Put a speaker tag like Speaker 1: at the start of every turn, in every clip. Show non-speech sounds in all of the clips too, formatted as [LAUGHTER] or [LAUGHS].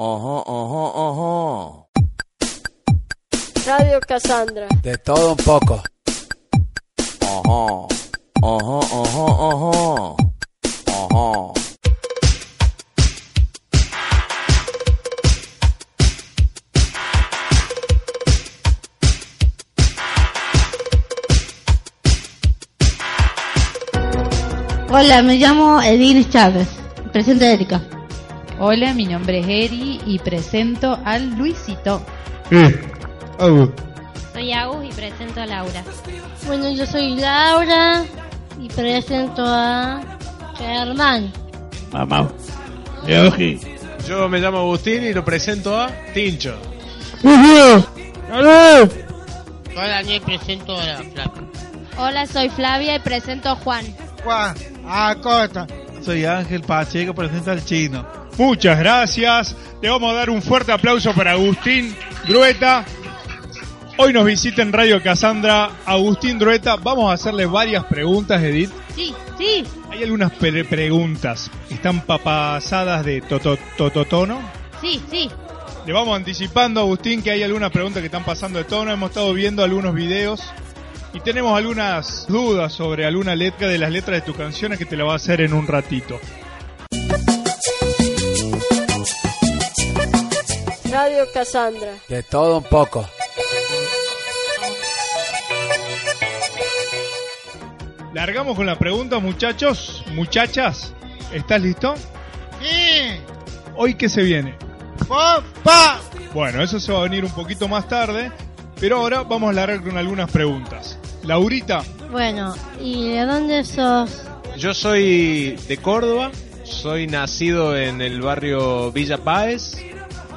Speaker 1: Ojo, ojo, ojo.
Speaker 2: Radio Cassandra.
Speaker 1: De todo un poco. Ojo, ojo, ojo, ojo. Ojo.
Speaker 3: Hola, me llamo Edith Chávez. Presenta a Erika.
Speaker 4: Hola, mi nombre es Eri y presento al Luisito.
Speaker 5: Soy Agus y presento a Laura.
Speaker 2: Bueno, yo soy Laura y presento a Germán.
Speaker 6: Mamá. Yogi. Yo me llamo Agustín y lo presento a Tincho.
Speaker 7: Soy Daniel, presento a Flavia.
Speaker 5: Hola, soy Flavia y presento a Juan.
Speaker 8: Juan, Acosta. Soy Ángel Pacheco, presenta al chino.
Speaker 9: Muchas gracias. Le vamos a dar un fuerte aplauso para Agustín Drueta. Hoy nos visita en Radio Casandra Agustín Drueta. Vamos a hacerle varias preguntas, Edith.
Speaker 3: Sí, sí.
Speaker 9: Hay algunas pre- preguntas. Están papasadas de toto- tototono.
Speaker 3: Sí, sí.
Speaker 9: Le vamos anticipando, Agustín, que hay algunas preguntas que están pasando de tono. Hemos estado viendo algunos videos y tenemos algunas dudas sobre alguna letra de las letras de tus canciones que te la va a hacer en un ratito.
Speaker 2: Radio Cassandra.
Speaker 1: De todo un poco.
Speaker 9: Largamos con la pregunta, muchachos, muchachas. ¿Estás listo?
Speaker 8: Sí.
Speaker 9: ¿Hoy qué se viene?
Speaker 8: ¡Papá!
Speaker 9: Bueno, eso se va a venir un poquito más tarde, pero ahora vamos a largar con algunas preguntas. Laurita,
Speaker 2: Bueno, ¿y de dónde sos?
Speaker 6: Yo soy de Córdoba, soy nacido en el barrio Villa Páez,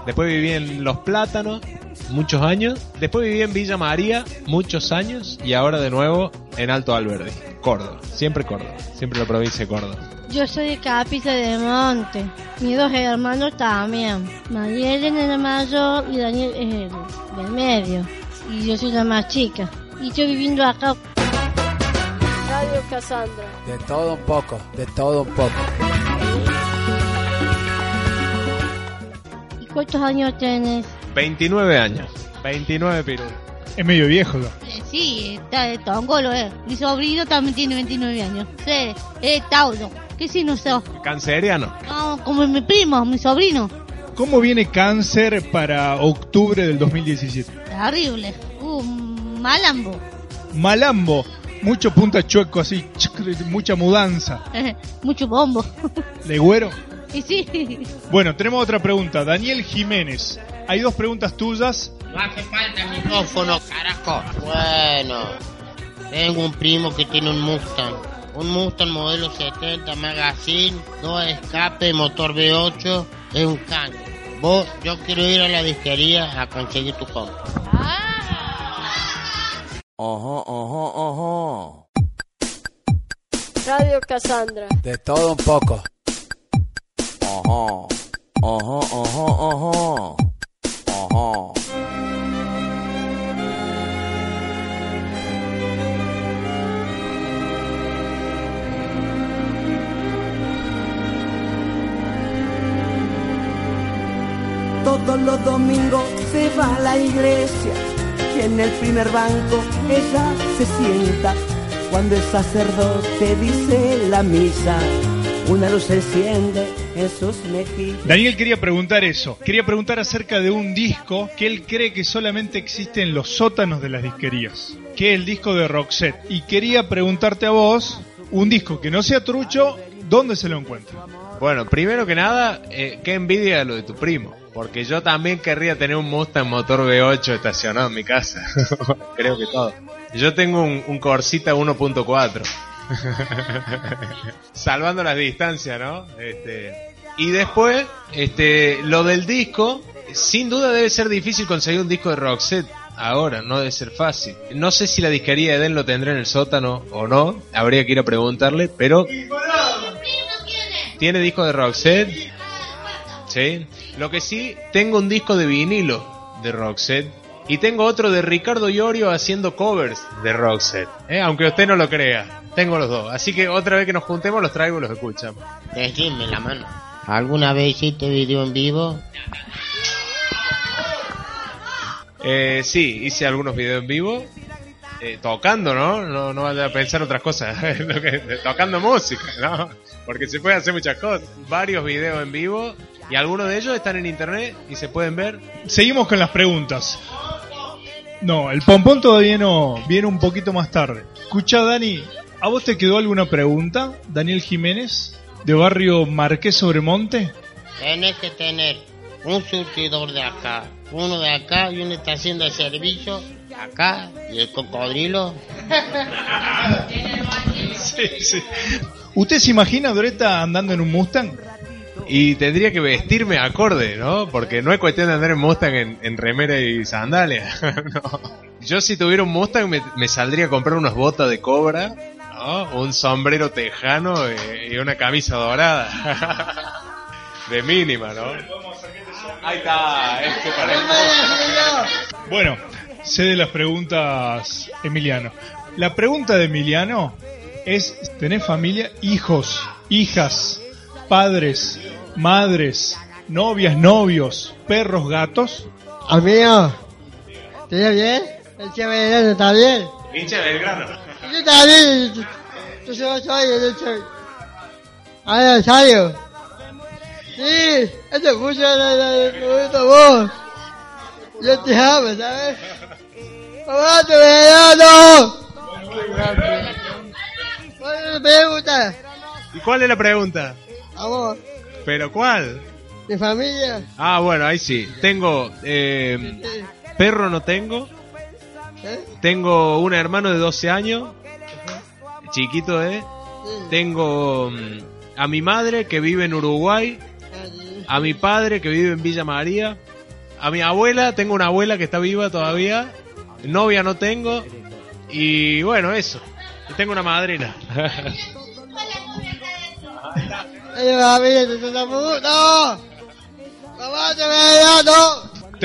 Speaker 6: después viví en Los Plátanos muchos años, después viví en Villa María muchos años y ahora de nuevo en Alto Alberdi, Córdoba, siempre Córdoba, siempre la provincia de Córdoba.
Speaker 2: Yo soy de Capilla de Monte. Mis dos hermanos también. María Elena es la mayor y Daniel es el del medio. Y yo soy la más chica. Y estoy viviendo acá. Radio Cassandra.
Speaker 1: De todo un poco. De todo un poco.
Speaker 2: Cuántos años tenés?
Speaker 6: 29 años, 29 pirul.
Speaker 9: es medio viejo. ¿no?
Speaker 3: Eh, Sí, está de tongolo, eh. Mi sobrino también tiene 29 años. Sí, es Tauro. ¿Qué signo sos?
Speaker 6: Canceriano.
Speaker 3: No, como mi primo, mi sobrino.
Speaker 9: ¿Cómo viene cáncer para octubre del 2017?
Speaker 3: Terrible. Uh, malambo.
Speaker 9: Malambo, mucho punta chueco así, mucha mudanza. [LAUGHS]
Speaker 3: Mucho bombo.
Speaker 9: ¿Legüero?
Speaker 3: Y sí.
Speaker 9: Bueno, tenemos otra pregunta. Daniel Jiménez, hay dos preguntas tuyas.
Speaker 7: No hace falta micrófono, carajo. Bueno, tengo un primo que tiene un Mustang. Un Mustang modelo 70 Magazine, dos escape, motor V8, es un caño. Vos, yo quiero ir a la disquería a conseguir tu compra.
Speaker 1: Ojo, ojo, ojo.
Speaker 2: Radio Cassandra.
Speaker 1: De todo un poco. Ojo, ojo, ojo, ojo. Ojo.
Speaker 10: Todos los domingos se va a la iglesia y en el primer banco ella se sienta. Cuando el sacerdote dice la misa, una luz se enciende
Speaker 9: Daniel quería preguntar eso. Quería preguntar acerca de un disco que él cree que solamente existe en los sótanos de las disquerías, que es el disco de Roxette. Y quería preguntarte a vos, un disco que no sea trucho, ¿dónde se lo encuentra?
Speaker 6: Bueno, primero que nada, eh, qué envidia lo de tu primo. Porque yo también querría tener un Mustang motor V8 estacionado en mi casa. [LAUGHS] Creo que todo. Yo tengo un, un Corsita 1.4. [LAUGHS] Salvando las distancias, ¿no? Este, y después, este, lo del disco, sin duda debe ser difícil conseguir un disco de Roxette ahora, no debe ser fácil. No sé si la disquería de Den lo tendrá en el sótano o no, habría que ir a preguntarle, pero... ¿Tiene disco de Roxette? Sí. Lo que sí, tengo un disco de vinilo de Roxette. Y tengo otro de Ricardo Iorio haciendo covers de Roxette. ¿eh? Aunque usted no lo crea. Tengo los dos. Así que otra vez que nos juntemos los traigo y los escuchamos.
Speaker 7: Decime la mano. ¿Alguna vez hiciste video en vivo?
Speaker 6: Eh, sí, hice algunos videos en vivo. eh, tocando, ¿no? No, no vaya a pensar otras cosas. [LAUGHS] Tocando música, ¿no? Porque se puede hacer muchas cosas. Varios videos en vivo. Y algunos de ellos están en internet y se pueden ver.
Speaker 9: Seguimos con las preguntas. No, el pompón todavía no, viene un poquito más tarde. Escucha, Dani, ¿a vos te quedó alguna pregunta? Daniel Jiménez, de barrio Marqués Sobremonte.
Speaker 7: Tenés que tener un surtidor de acá, uno de acá y una estación de servicio acá y el cocodrilo. [LAUGHS]
Speaker 9: Sí, sí. ¿Usted se imagina, Doreta, andando en un Mustang?
Speaker 6: Y tendría que vestirme acorde, ¿no? Porque no es cuestión de andar en Mustang en, en remera y sandalias. [LAUGHS] no. Yo si tuviera un Mustang me, me saldría a comprar unas botas de cobra, ¿no? Un sombrero tejano y una camisa dorada. [LAUGHS] de mínima, ¿no? Ahí está, este para
Speaker 9: Bueno, sé de las preguntas, Emiliano. La pregunta de Emiliano es, ¿tenés familia? Hijos, hijas, padres, madres, novias, novios, perros, gatos.
Speaker 11: Amigo, ¿te va bien? El che Belgrano está bien.
Speaker 6: Hincha Belgrano.
Speaker 11: Yo está bien. Yo- soy, yo soy. Ah, ¿en serio? Sí, este escucha la, vos. Yo te amo, ¿sabes? ¡Mamá, te Belgrano! ¿Cuál es la pregunta?
Speaker 6: ¿Y cuál es la pregunta?
Speaker 11: A vos,
Speaker 6: ¿Pero cuál?
Speaker 11: ¿de familia?
Speaker 6: Ah, bueno, ahí sí. Tengo, eh, perro no tengo.
Speaker 11: ¿Eh?
Speaker 6: Tengo un hermano de 12 años, chiquito, ¿eh? Tengo mm, a mi madre que vive en Uruguay, a mi padre que vive en Villa María, a mi abuela, tengo una abuela que está viva todavía, novia no tengo, y bueno, eso. Tengo una madrina. [LAUGHS]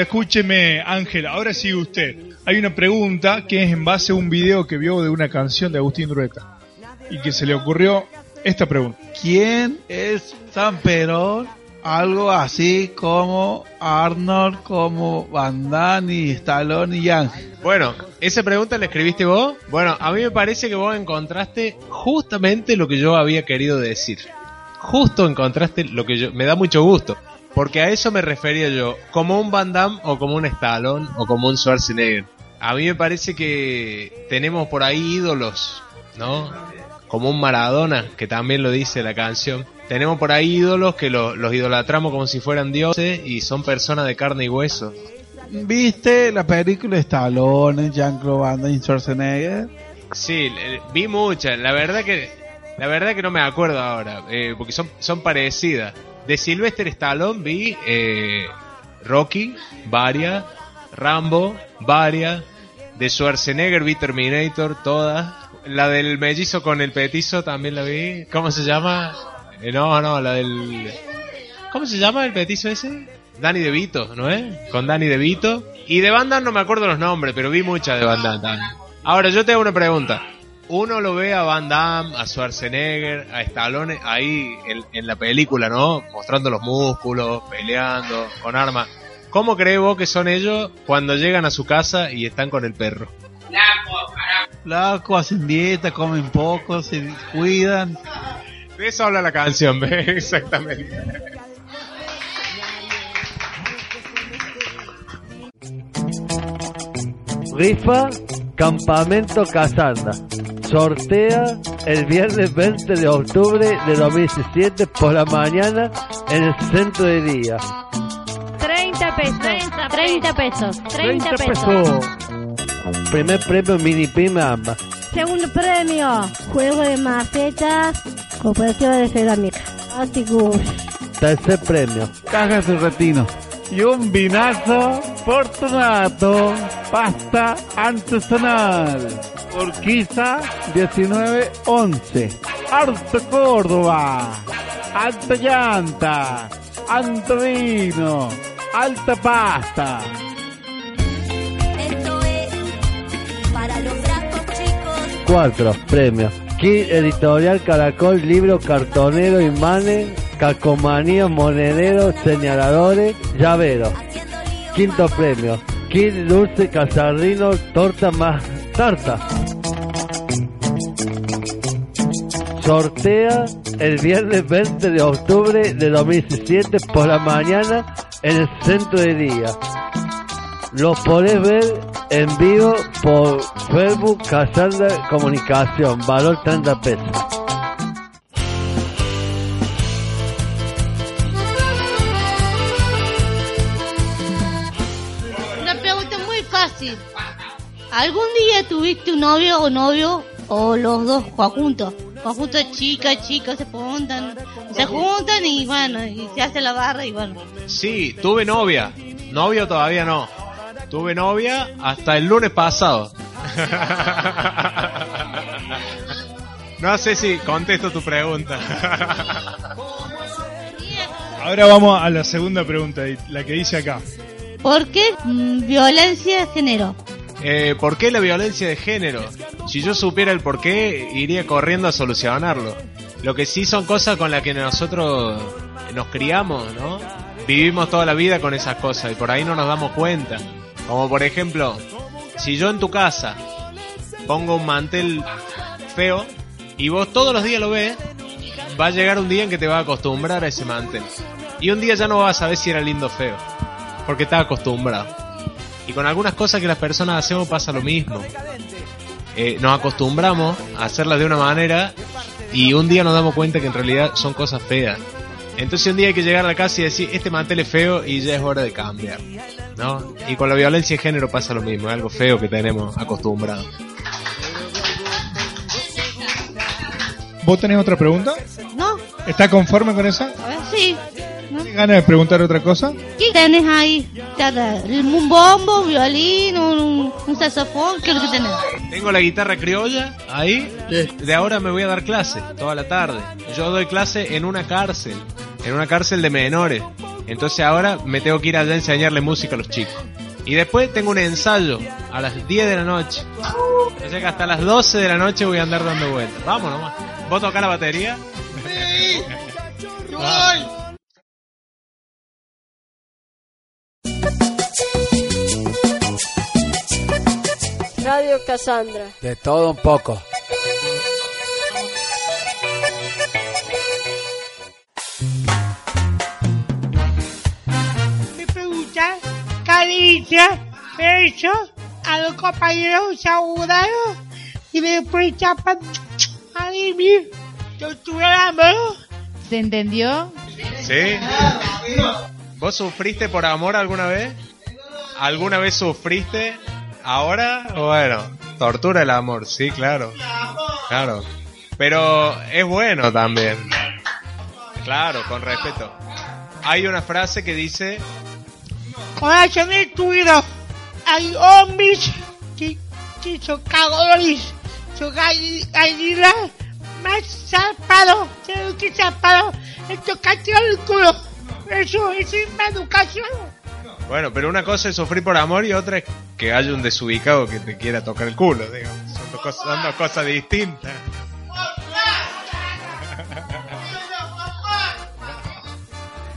Speaker 9: escúcheme, Ángel, ahora sigue usted. Hay una pregunta que es en base a un video que vio de una canción de Agustín Drueta y que se le ocurrió esta pregunta.
Speaker 8: ¿Quién es San Perón? Algo así como Arnold, como Van Damme y Stallone y Ángel.
Speaker 6: Bueno, esa pregunta la escribiste vos. Bueno, a mí me parece que vos encontraste justamente lo que yo había querido decir. Justo encontraste lo que yo... Me da mucho gusto. Porque a eso me refería yo. Como un Van Damme o como un Stallone o como un Schwarzenegger. A mí me parece que tenemos por ahí ídolos, ¿no? Como un Maradona, que también lo dice la canción. Tenemos por ahí ídolos que lo- los idolatramos como si fueran dioses y son personas de carne y hueso.
Speaker 8: ¿Viste la película Stallone, Jean-Claude Van Damme y Schwarzenegger?
Speaker 6: Sí, vi muchas. La verdad que la verdad que no me acuerdo ahora, eh, porque son son parecidas. De Sylvester Stallone vi eh, Rocky, varias, Rambo, varias. De Schwarzenegger vi Terminator, todas. La del mellizo con el petizo también la vi. ¿Cómo se llama? Eh, no, no, la del... ¿Cómo se llama el petizo ese? Danny DeVito, ¿no es? Con Danny DeVito. Y de Van no me acuerdo los nombres, pero vi muchas de Van también. Ahora, yo te hago una pregunta. Uno lo ve a Van Damme, a Schwarzenegger, a Stallone ahí en, en la película, ¿no? Mostrando los músculos, peleando, con armas. ¿Cómo crees vos que son ellos cuando llegan a su casa y están con el perro?
Speaker 8: Flaco, hacen dieta, comen poco, se cuidan.
Speaker 6: De eso habla la canción, [LAUGHS] ¿ves? Exactamente.
Speaker 12: Rifa Campamento Casanda. Sortea el viernes 20 de octubre de 2017 por la mañana en el centro de día.
Speaker 5: 30 pesos. 30 pesos. 30 pesos.
Speaker 12: pesos. Primer premio mini prima ambas.
Speaker 2: Segundo premio, juego de macetas, cooperativa de cerámica. Aticus.
Speaker 12: Tercer premio.
Speaker 8: Cajas de retino. y un vinazo Fortunato, pasta artesanal. Urquiza 1911. Alto Córdoba. Alta llanta. Alto vino. Alta pasta.
Speaker 13: Esto es para los brazos chicos.
Speaker 12: 4. Premios. Kit Editorial Caracol, libro cartonero, imanes, calcomanías, monederos, señaladores, llaveros. Quinto premio. Kit Dulce Casardino, torta más tarta. Sortea el viernes 20 de octubre de 2017 por la mañana en el centro de día. Lo podés ver en vivo por Facebook Casandra Comunicación, valor 30 pesos.
Speaker 3: Una pregunta muy fácil. ¿Algún día tuviste un novio o novio o los dos juntos? Juntos chica, chica, se juntan, se juntan y bueno, y se hace la barra y bueno.
Speaker 6: Sí, tuve novia. Novio todavía no. Tuve novia hasta el lunes pasado. [LAUGHS] No sé si contesto tu pregunta. [LAUGHS]
Speaker 9: Ahora vamos a la segunda pregunta, la que dice acá.
Speaker 3: ¿Por qué violencia de género?
Speaker 6: Eh, ¿Por qué la violencia de género? Si yo supiera el por qué, iría corriendo a solucionarlo. Lo que sí son cosas con las que nosotros nos criamos, ¿no? Vivimos toda la vida con esas cosas y por ahí no nos damos cuenta. Como por ejemplo, si yo en tu casa pongo un mantel feo y vos todos los días lo ves, va a llegar un día en que te vas a acostumbrar a ese mantel. Y un día ya no vas a saber si era lindo o feo, porque estás acostumbrado. Y con algunas cosas que las personas hacemos pasa lo mismo. Eh, nos acostumbramos a hacerlas de una manera y un día nos damos cuenta que en realidad son cosas feas. Entonces un día hay que llegar a la casa y decir, este mantel es feo y ya es hora de cambiar. ¿no? Y con la violencia de género pasa lo mismo, es algo feo que tenemos acostumbrado.
Speaker 9: ¿Vos tenés otra pregunta?
Speaker 3: ¿No?
Speaker 9: ¿Está conforme con esa?
Speaker 3: A ver, sí. ¿No?
Speaker 9: ¿Tienes ganas de preguntar otra cosa?
Speaker 3: ¿Qué tenés ahí? ¿Un bombo, un violín, un, un saxofón? ¿Qué es lo que tenés?
Speaker 6: Tengo la guitarra criolla ahí. De ahora me voy a dar clase toda la tarde. Yo doy clase en una cárcel, en una cárcel de menores. Entonces ahora me tengo que ir allá a enseñarle música a los chicos. Y después tengo un ensayo a las 10 de la noche. O sea que hasta las 12 de la noche voy a andar dando vueltas. Vamos nomás. ¿Vos tocás la batería?
Speaker 11: Sí. Yo
Speaker 6: Ah.
Speaker 11: voy.
Speaker 14: Radio Cassandra.
Speaker 1: De todo un poco.
Speaker 15: Me preguntan caricia, beso a los compañeros saludados y después chapan a mí. Yo tuve amor.
Speaker 4: ¿Se entendió?
Speaker 6: ¿Sí? ¿Vos sufriste por amor alguna vez? ¿Alguna vez sufriste? ¿Ahora? Bueno, tortura el amor, sí, claro. Claro. Pero es bueno también. Claro, con respeto. Hay una frase que dice,
Speaker 15: Corazón destruido. Hay hombres que, que son cagones. Son gallinas más zarpados. ¿Sabes qué zarpado? Es tocarte el culo. Eso, eso es más educación.
Speaker 6: Bueno, pero una cosa es sufrir por amor y otra es que haya un desubicado que te quiera tocar el culo, digamos. Son dos cosas, son dos cosas distintas.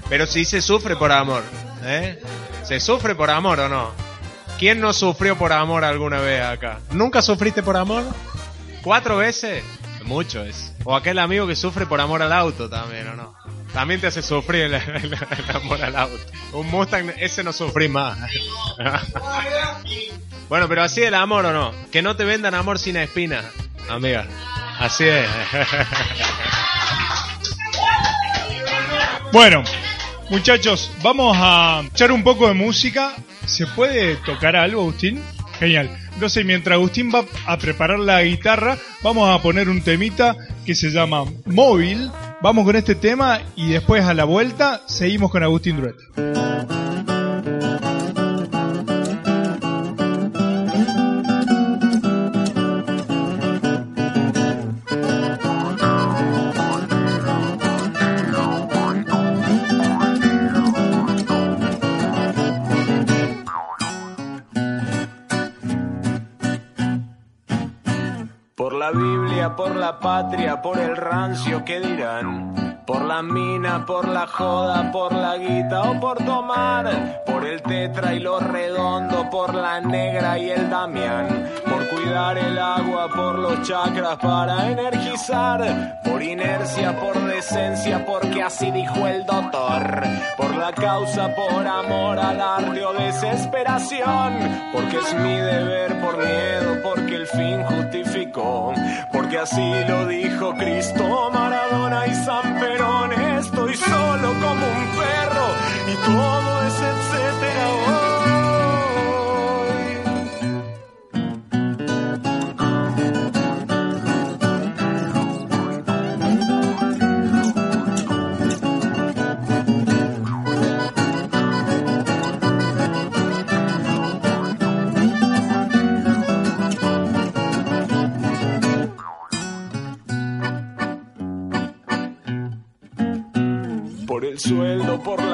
Speaker 6: Pero sí se sufre por amor, ¿eh? ¿Se sufre por amor o no? ¿Quién no sufrió por amor alguna vez acá? ¿Nunca sufriste por amor? ¿Cuatro veces? Mucho es. O aquel amigo que sufre por amor al auto también, ¿o no? También te hace sufrir el, amor al auto. Un Mustang, ese no sufrí más. [LAUGHS] bueno, pero así el amor o no. Que no te vendan amor sin espina, amiga. Así es. [LAUGHS]
Speaker 9: Bueno, muchachos, vamos a echar un poco de música. ¿Se puede tocar algo, Agustín? Genial. Entonces, mientras Agustín va a preparar la guitarra, vamos a poner un temita que se llama Móvil. Vamos con este tema y después a la vuelta seguimos con Agustín Duret.
Speaker 16: Por el rancio que dirán. Por la mina, por la joda, por la guita o por tomar. Por el tetra y lo redondo, por la negra y el damián. Por cuidar el agua, por los chakras para energizar. Por inercia, por decencia, porque así dijo el doctor. Por la causa, por amor al arte o desesperación. Porque es mi deber, por miedo, porque el fin justificó. Porque así lo dijo Cristo, Maradona y San Perón. Estoy solo como un perro y todo es etcétera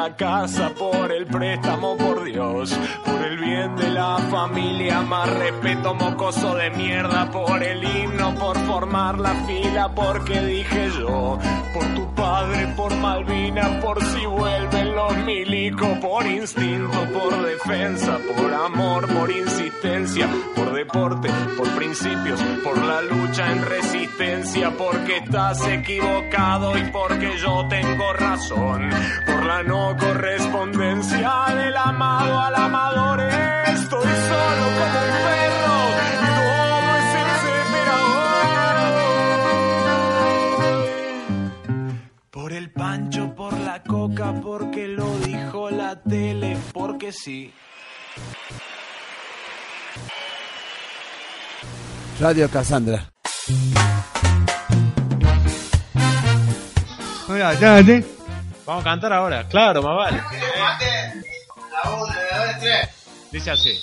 Speaker 16: la casa, por el préstamo, por Dios. Por el bien de la familia, más respeto, mocoso de mierda. Por el himno, por formar la fila, porque dije yo. Por tu padre, por Malvina, por si vuelven los milicos. Por instinto, por defensa, por amor, por insistencia. Por deporte, por principios, por la lucha en resistencia. Porque estás equivocado y porque yo tengo razón por la no correspondencia del amado al amador. Estoy solo como un perro y todo es etcétera. Por el pancho, por la coca, porque lo dijo la tele, porque sí.
Speaker 1: Radio Cassandra.
Speaker 6: Vamos a cantar ahora, claro, más vale. Dice así.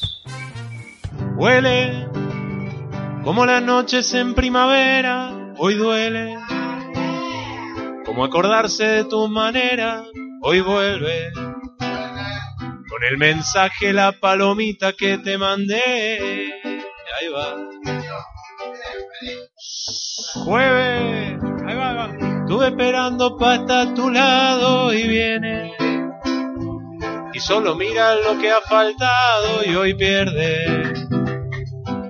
Speaker 6: Huele como las noches en primavera, hoy duele. Como acordarse de tu manera, hoy vuelve. Con el mensaje, la palomita que te mandé. Ahí va. Jueves. Estuve esperando para estar a tu lado y viene. Y solo mira lo que ha faltado y hoy pierde.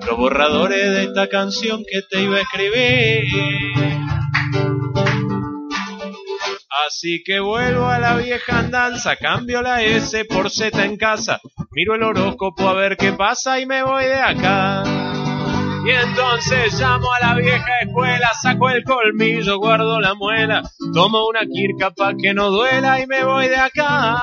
Speaker 6: Los borradores de esta canción que te iba a escribir. Así que vuelvo a la vieja andanza, cambio la S por Z en casa, miro el horóscopo a ver qué pasa y me voy de acá. Y entonces llamo a la vieja escuela, saco el colmillo, guardo la muela, tomo una quirca pa' que no duela y me voy de acá.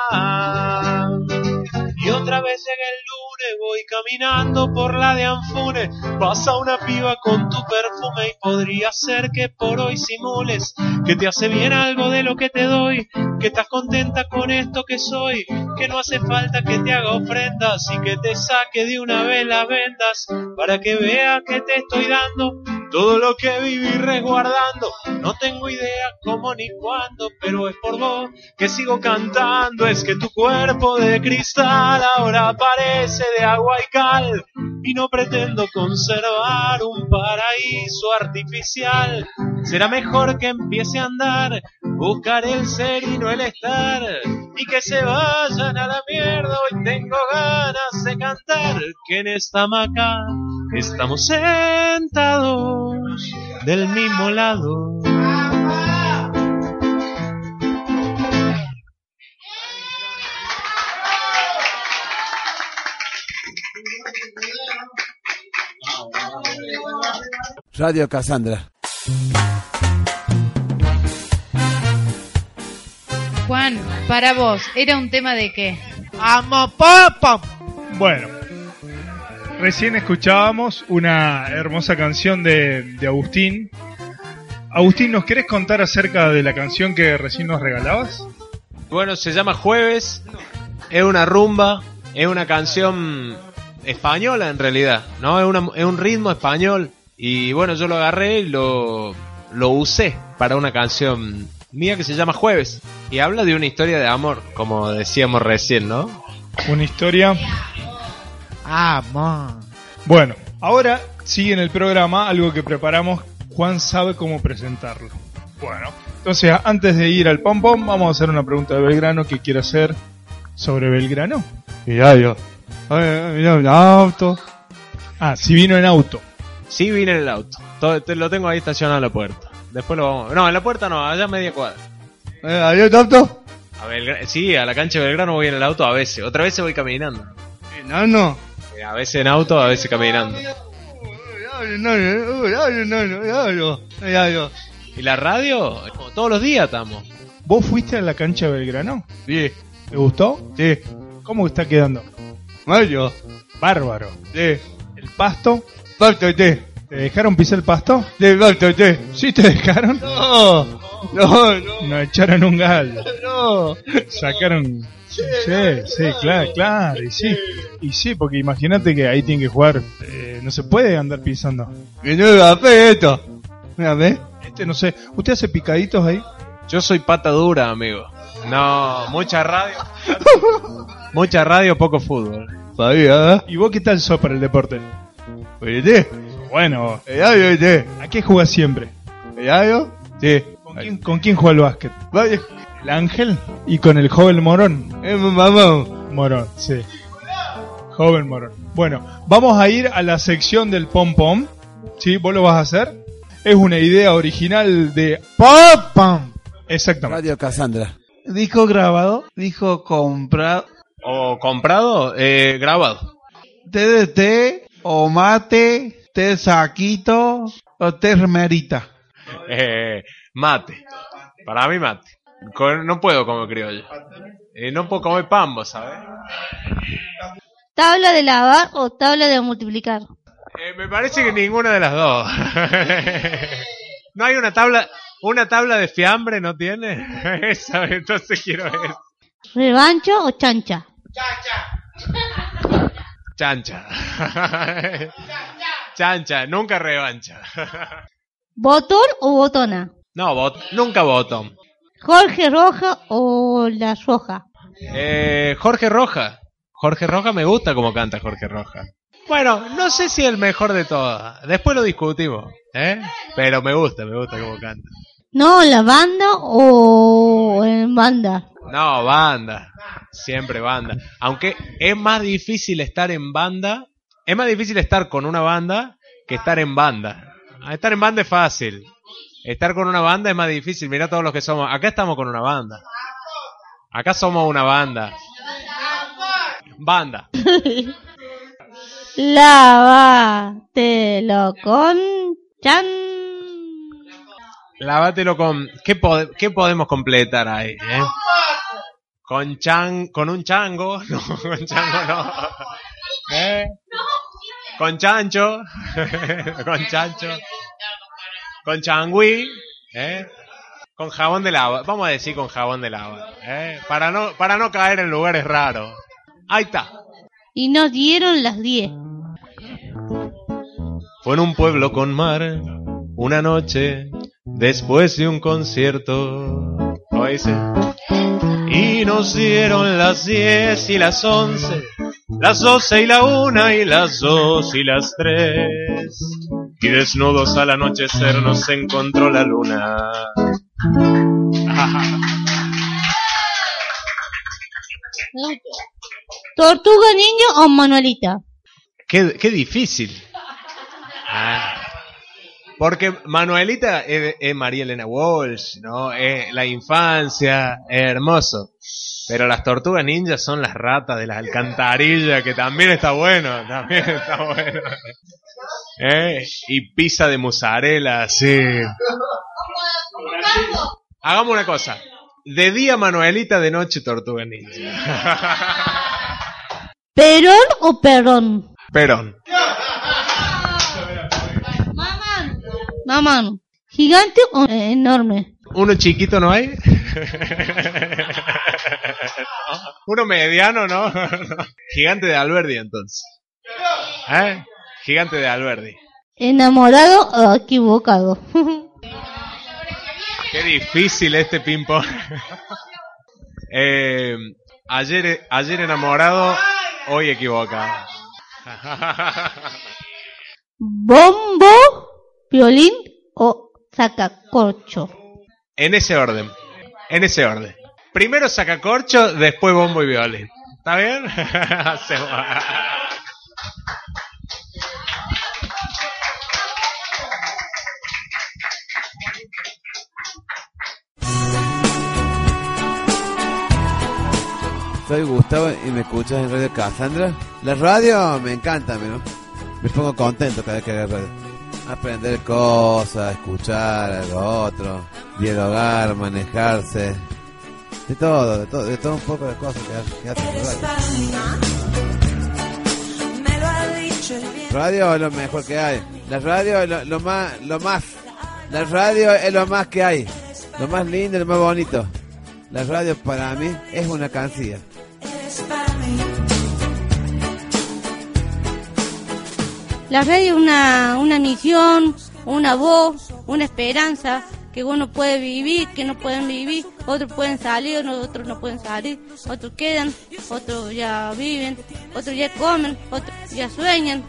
Speaker 6: Y otra vez llega el voy caminando por la de Anfunes, pasa una piba con tu perfume y podría ser que por hoy simules que te hace bien algo de lo que te doy, que estás contenta con esto que soy, que no hace falta que te haga ofrendas y que te saque de una vez las vendas para que vea que te estoy dando todo lo que viví resguardando. No tengo idea cómo ni cuándo, pero es por vos que sigo cantando. Es que tu cuerpo de cristal ahora parece de agua y cal. Y no pretendo conservar un paraíso artificial. Será mejor que empiece a andar, buscar el ser y no el estar. Y que se vayan a la mierda, hoy tengo ganas. Que en esta hamaca estamos sentados del mismo lado.
Speaker 1: Radio Cassandra.
Speaker 4: Juan, para vos, ¿era un tema de qué?
Speaker 15: ¡Amo papa!
Speaker 9: Bueno, recién escuchábamos una hermosa canción de, de Agustín. Agustín, ¿nos querés contar acerca de la canción que recién nos regalabas?
Speaker 6: Bueno, se llama Jueves, es una rumba, es una canción española en realidad, ¿no? Es, una- es un ritmo español y bueno, yo lo agarré y lo, lo usé para una canción mía que se llama Jueves y habla de una historia de amor, como decíamos recién, ¿no?
Speaker 9: Una historia.
Speaker 15: Amor.
Speaker 9: Bueno, ahora sigue en el programa algo que preparamos Juan sabe cómo presentarlo. Bueno, entonces antes de ir al pom pom, vamos a hacer una pregunta de Belgrano que quiere hacer sobre Belgrano.
Speaker 8: Mirá yo. Ay, mirá un auto.
Speaker 9: Ah, si vino en auto.
Speaker 6: Sí, vine en el auto. Todo- te- lo tengo ahí estacionado en la puerta. Después lo vamos. No, en la puerta no, allá a media cuadra.
Speaker 8: Eh, ¿Había tu auto?
Speaker 6: A Belgra- sí, a la cancha de Belgrano voy en el auto a veces. Otra vez voy caminando.
Speaker 8: No, no.
Speaker 6: Eh, A veces en auto, a veces caminando. ¿Y la radio? Todos los días estamos.
Speaker 9: ¿Vos fuiste a la cancha de Belgrano?
Speaker 8: Sí.
Speaker 9: ¿Te gustó?
Speaker 8: Sí.
Speaker 9: ¿Cómo está quedando?
Speaker 8: Mario.
Speaker 9: Bárbaro.
Speaker 8: Sí.
Speaker 9: ¿El pasto?
Speaker 8: Pasto, sí.
Speaker 9: ¿Te dejaron pisar el pasto?
Speaker 8: Sí, pasto, sí.
Speaker 9: ¿Sí te dejaron?
Speaker 8: No. No, no.
Speaker 9: Nos echaron un gallo. [LAUGHS]
Speaker 8: No.
Speaker 9: Sacaron. Sí, sí, claro, claro. Y sí, y sí porque imagínate que ahí tienen que jugar. eh, no se puede andar pisando.
Speaker 8: Que no hace esto. Mírame.
Speaker 9: Este no sé. ¿Usted hace picaditos ahí?
Speaker 6: Yo soy pata dura, amigo. No, mucha radio. [LAUGHS] mucha radio, poco fútbol.
Speaker 8: Sabía, ¿eh?
Speaker 9: ¿Y vos qué tal sos para el deporte?
Speaker 8: Oye,
Speaker 9: Bueno. ¿a qué jugás siempre?
Speaker 8: ¿El audio? Sí.
Speaker 9: ¿Con quién, con quién juega el básquet?
Speaker 8: Vaya.
Speaker 9: ¿El Ángel? ¿Y con el joven Morón?
Speaker 8: Mamón.
Speaker 9: Morón, sí. Joven Morón. Bueno, vamos a ir a la sección del pom pom. ¿Sí? ¿Vos lo vas a hacer? Es una idea original de Pom Pom. Exactamente.
Speaker 1: Radio Cassandra.
Speaker 8: Dijo grabado, dijo comprado.
Speaker 6: ¿O comprado? Eh, grabado.
Speaker 8: Té de té, o mate, té saquito, o té remerita.
Speaker 6: Eh, mate. Para mí mate. Con- no puedo comer criollo. Eh, no puedo comer pan, vos sabés.
Speaker 3: ¿Tabla de lavar o tabla de multiplicar?
Speaker 6: Eh, me parece que ninguna de las dos. [LAUGHS] no hay una tabla, una tabla de fiambre, ¿no tiene? [LAUGHS] Esa, entonces quiero eso.
Speaker 3: ¿Revancho o chancha?
Speaker 6: Chancha. Chancha, [LAUGHS] nunca revancha.
Speaker 3: ¿Botón o botona?
Speaker 6: No, bot, nunca botón.
Speaker 3: ¿Jorge Roja o La Roja?
Speaker 6: Eh, Jorge Roja. Jorge Roja me gusta como canta Jorge Roja. Bueno, no sé si el mejor de todas. Después lo discutimos, ¿eh? Pero me gusta, me gusta como canta.
Speaker 3: ¿No, la banda o en banda?
Speaker 6: No, banda. Siempre banda. Aunque es más difícil estar en banda. Es más difícil estar con una banda que estar en banda. Estar en banda es fácil. Estar con una banda es más difícil. Mira todos los que somos. Acá estamos con una banda. Acá somos una banda. Banda. [LAUGHS]
Speaker 3: Lávatelo con chan.
Speaker 6: Lávatelo con. ¿Qué, pode- qué podemos completar ahí? eh? Con chan, con un chango. [LAUGHS] No, con chango no. [LAUGHS] ¿Eh? Con chancho. con chancho. Con changüí. ¿eh? Con jabón de lava. Vamos a decir con jabón de lava. ¿eh? Para, no, para no caer en lugares raros. Ahí está.
Speaker 3: Y nos dieron las 10.
Speaker 6: Fue en un pueblo con mar, una noche, después de un concierto. ¿Cómo dice? Y nos dieron las 10 y las 11, las 12 y la 1 y las 2 y las 3. Y desnudos al anochecer nos encontró la luna.
Speaker 3: ¿Tortuga niño o Manuelita?
Speaker 6: Qué, qué difícil. Ah. Porque Manuelita es, es María Elena Walsh, ¿no? Es la infancia, es hermoso. Pero las tortugas ninjas son las ratas de las alcantarillas, que también está bueno, también está bueno. ¿Eh? Y pizza de mozzarella, sí. Hagamos una cosa. De día Manuelita, de noche tortuga ninja.
Speaker 3: ¿Perón o perón?
Speaker 6: Perón.
Speaker 3: Mamá. ¿Gigante o enorme?
Speaker 6: ¿Uno chiquito no hay? [LAUGHS] Uno mediano, ¿no? [LAUGHS] Gigante de Alberdi, entonces. ¿Eh? Gigante de Alberdi.
Speaker 3: ¿Enamorado o equivocado? [LAUGHS]
Speaker 6: Qué difícil este ping-pong. Eh, ayer, ayer enamorado, hoy equivocado.
Speaker 3: ¿Bombo, violín o sacacorcho?
Speaker 6: En ese orden. En ese orden. Primero sacacorcho, después bombo y violín. ¿Está bien? [LAUGHS]
Speaker 1: Soy Gustavo y me escuchas en Radio Cassandra. La radio me encanta, ¿no? Me pongo contento cada vez que radio. Aprender cosas, escuchar a lo otro, dialogar, manejarse. De todo, de todo, de todo un poco de cosas que, que hacen la radio. Radio es lo mejor que hay. La radio es lo, lo más, lo más. La radio es lo más que hay. Lo más lindo, lo más bonito. La radio para mí es una canción.
Speaker 3: La radio es una, una misión, una voz, una esperanza que uno puede vivir, que no pueden vivir, otros pueden salir, otros no pueden salir, otros quedan, otros ya viven, otros ya comen, otros ya sueñan,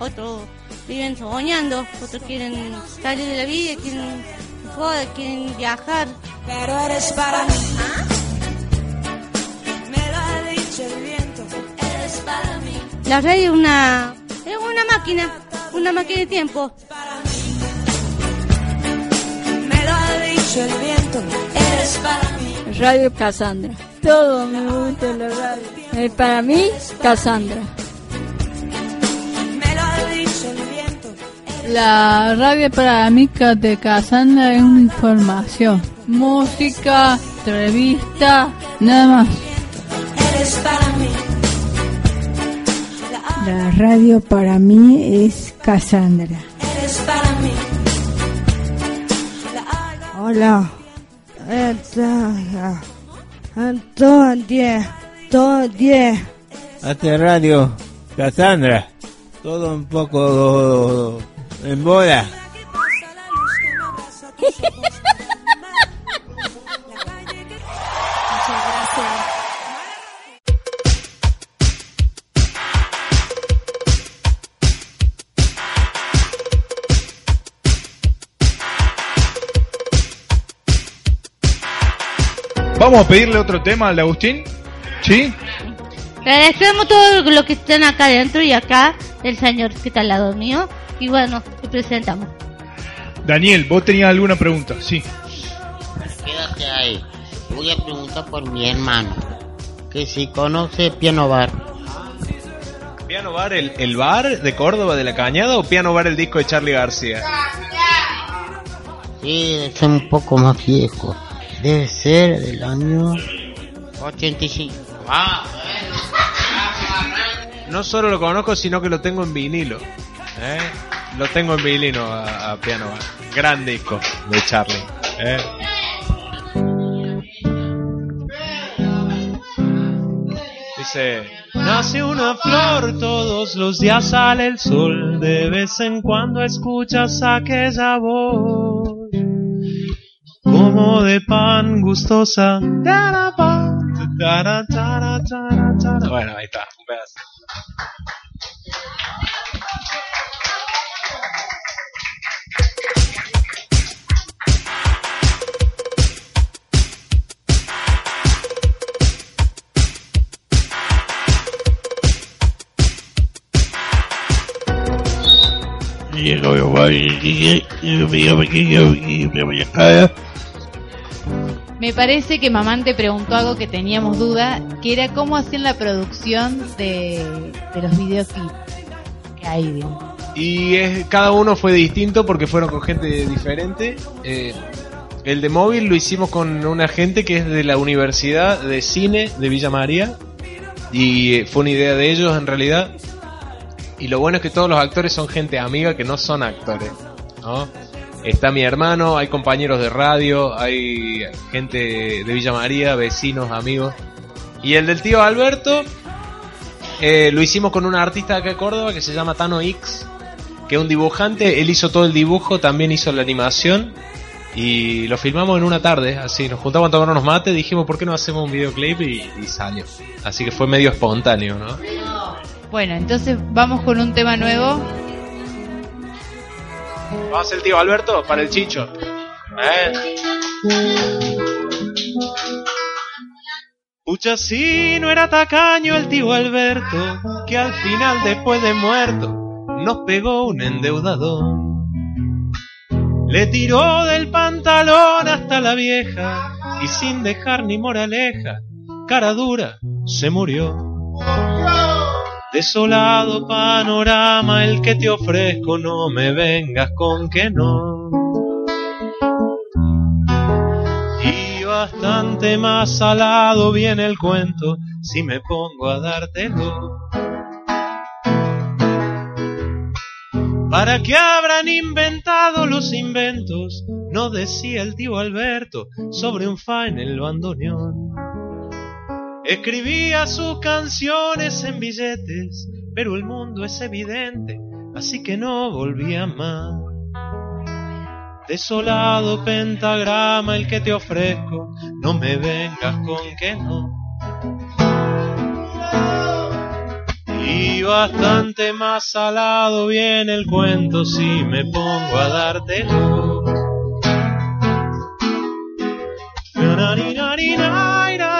Speaker 3: otros viven soñando, otros quieren salir de la vida, quieren joder, quieren viajar.
Speaker 13: Pero eres para mí. Me lo ha dicho el viento. Eres para mí.
Speaker 3: La radio es una máquina, una máquina de tiempo.
Speaker 13: Me lo ha dicho el viento. Eres para mí.
Speaker 14: Radio Cassandra. Todo me gusta la radio. Eh, para mí, Cassandra.
Speaker 13: Me lo ha dicho el viento.
Speaker 17: La radio para mí de Casandra es una información. Música, entrevista, nada más.
Speaker 13: Eres para mí.
Speaker 18: La radio para mí es Cassandra.
Speaker 13: Eres para mí.
Speaker 11: Hola. Todo 10, todo 10.
Speaker 19: Hace radio, Cassandra. Todo un poco en bola. [LAUGHS]
Speaker 9: Vamos a pedirle otro tema al Agustín. ¿Sí?
Speaker 3: Agradecemos todo lo que están acá adentro y acá, el señor que está al lado mío. Y bueno, te presentamos.
Speaker 9: Daniel, vos tenías alguna pregunta. Sí.
Speaker 7: Quédate ahí. Voy a preguntar por mi hermano. Que si conoce Piano Bar.
Speaker 6: ¿Piano Bar el, el bar de Córdoba de la Cañada o Piano Bar el disco de Charlie García?
Speaker 7: Sí, ser un poco más viejo. Debe ser del año 85. Ah,
Speaker 6: No solo lo conozco, sino que lo tengo en vinilo. ¿eh? Lo tengo en vinilo a, a Piano. Gran disco de Charlie. ¿eh? Dice... Nace una flor, todos los días sale el sol, de vez en cuando escuchas aquella voz, como de pan gustosa. Tara, pa, tara, tara, tara, tara. Bueno, ahí está, un pedazo.
Speaker 4: Me parece que Mamán te preguntó algo que teníamos duda, que era cómo hacían la producción de, de los videoclips que hay.
Speaker 6: Y es, cada uno fue distinto porque fueron con gente diferente. Eh, el de móvil lo hicimos con una gente que es de la Universidad de Cine de Villa María. Y eh, fue una idea de ellos en realidad. Y lo bueno es que todos los actores son gente amiga que no son actores. ¿no? Está mi hermano, hay compañeros de radio, hay gente de Villa María, vecinos, amigos. Y el del tío Alberto eh, lo hicimos con un artista de acá de Córdoba que se llama Tano X, que es un dibujante. Él hizo todo el dibujo, también hizo la animación. Y lo filmamos en una tarde, así. Nos juntamos a tomar unos mates, dijimos, ¿por qué no hacemos un videoclip? Y, y salió. Así que fue medio espontáneo, ¿no?
Speaker 4: Bueno, entonces vamos con un tema nuevo.
Speaker 6: Ser el tío Alberto para el chicho. Eh. Pucha, si no era tacaño el tío Alberto, que al final, después de muerto, nos pegó un endeudador. Le tiró del pantalón hasta la vieja y sin dejar ni moraleja, cara dura, se murió. Desolado panorama el que te ofrezco, no me vengas con que no. Y bastante más salado viene el cuento si me pongo a dártelo. ¿Para qué habrán inventado los inventos? No decía el tío Alberto sobre un fa en el bandoneón. Escribía sus canciones en billetes, pero el mundo es evidente, así que no volvía más. Desolado pentagrama el que te ofrezco, no me vengas con que no. Y bastante más salado viene el cuento si me pongo a dártelo.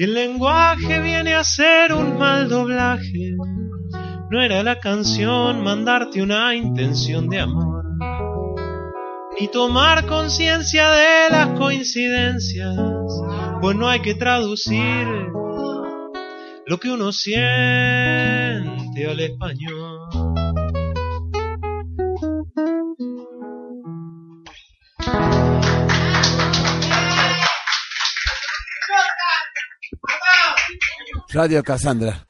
Speaker 6: Y el lenguaje viene a ser un mal doblaje. No era la canción mandarte una intención de amor, ni tomar conciencia de las coincidencias, pues no hay que traducir lo que uno siente al español.
Speaker 1: Radio Cassandra.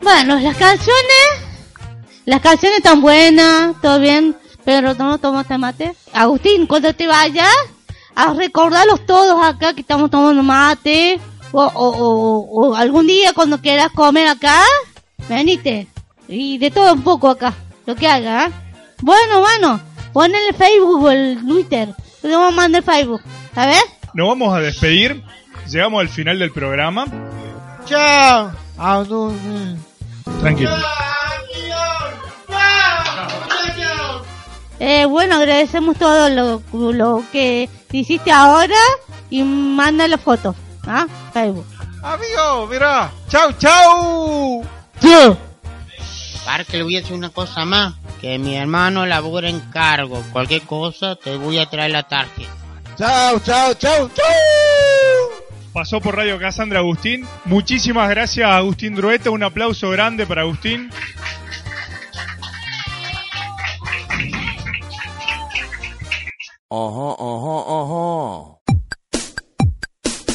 Speaker 3: Bueno, las canciones, las canciones están buenas, todo bien, pero no tomaste mate. Agustín, cuando te vayas, a recordarlos todos acá que estamos tomando mate, o, o, o, algún día cuando quieras comer acá, venite. Y de todo un poco acá, lo que haga, ¿eh? Bueno, bueno, pon el Facebook o el Twitter, te vamos a mandar Facebook, ver.
Speaker 9: Nos vamos a despedir. Llegamos al final del programa.
Speaker 15: Chao.
Speaker 9: Tranquilo.
Speaker 3: Eh, bueno, agradecemos todo lo, lo que hiciste ahora y manda la foto, ¿ah? Facebook.
Speaker 15: Amigo, mira. Chau, chau.
Speaker 7: Para que le voy a decir una cosa más. Que mi hermano labora en cargo. Cualquier cosa te voy a traer la tarjeta.
Speaker 15: Chau, chau, chau, chau.
Speaker 9: Pasó por Radio Casandra Agustín. Muchísimas gracias a Agustín Drueta. Un aplauso grande para Agustín.
Speaker 1: Ojo, ojo, ojo.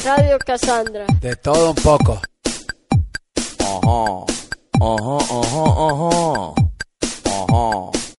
Speaker 14: Radio Cassandra.
Speaker 1: De todo un poco. Ojo, ojo, ojo, ojo. Ojo.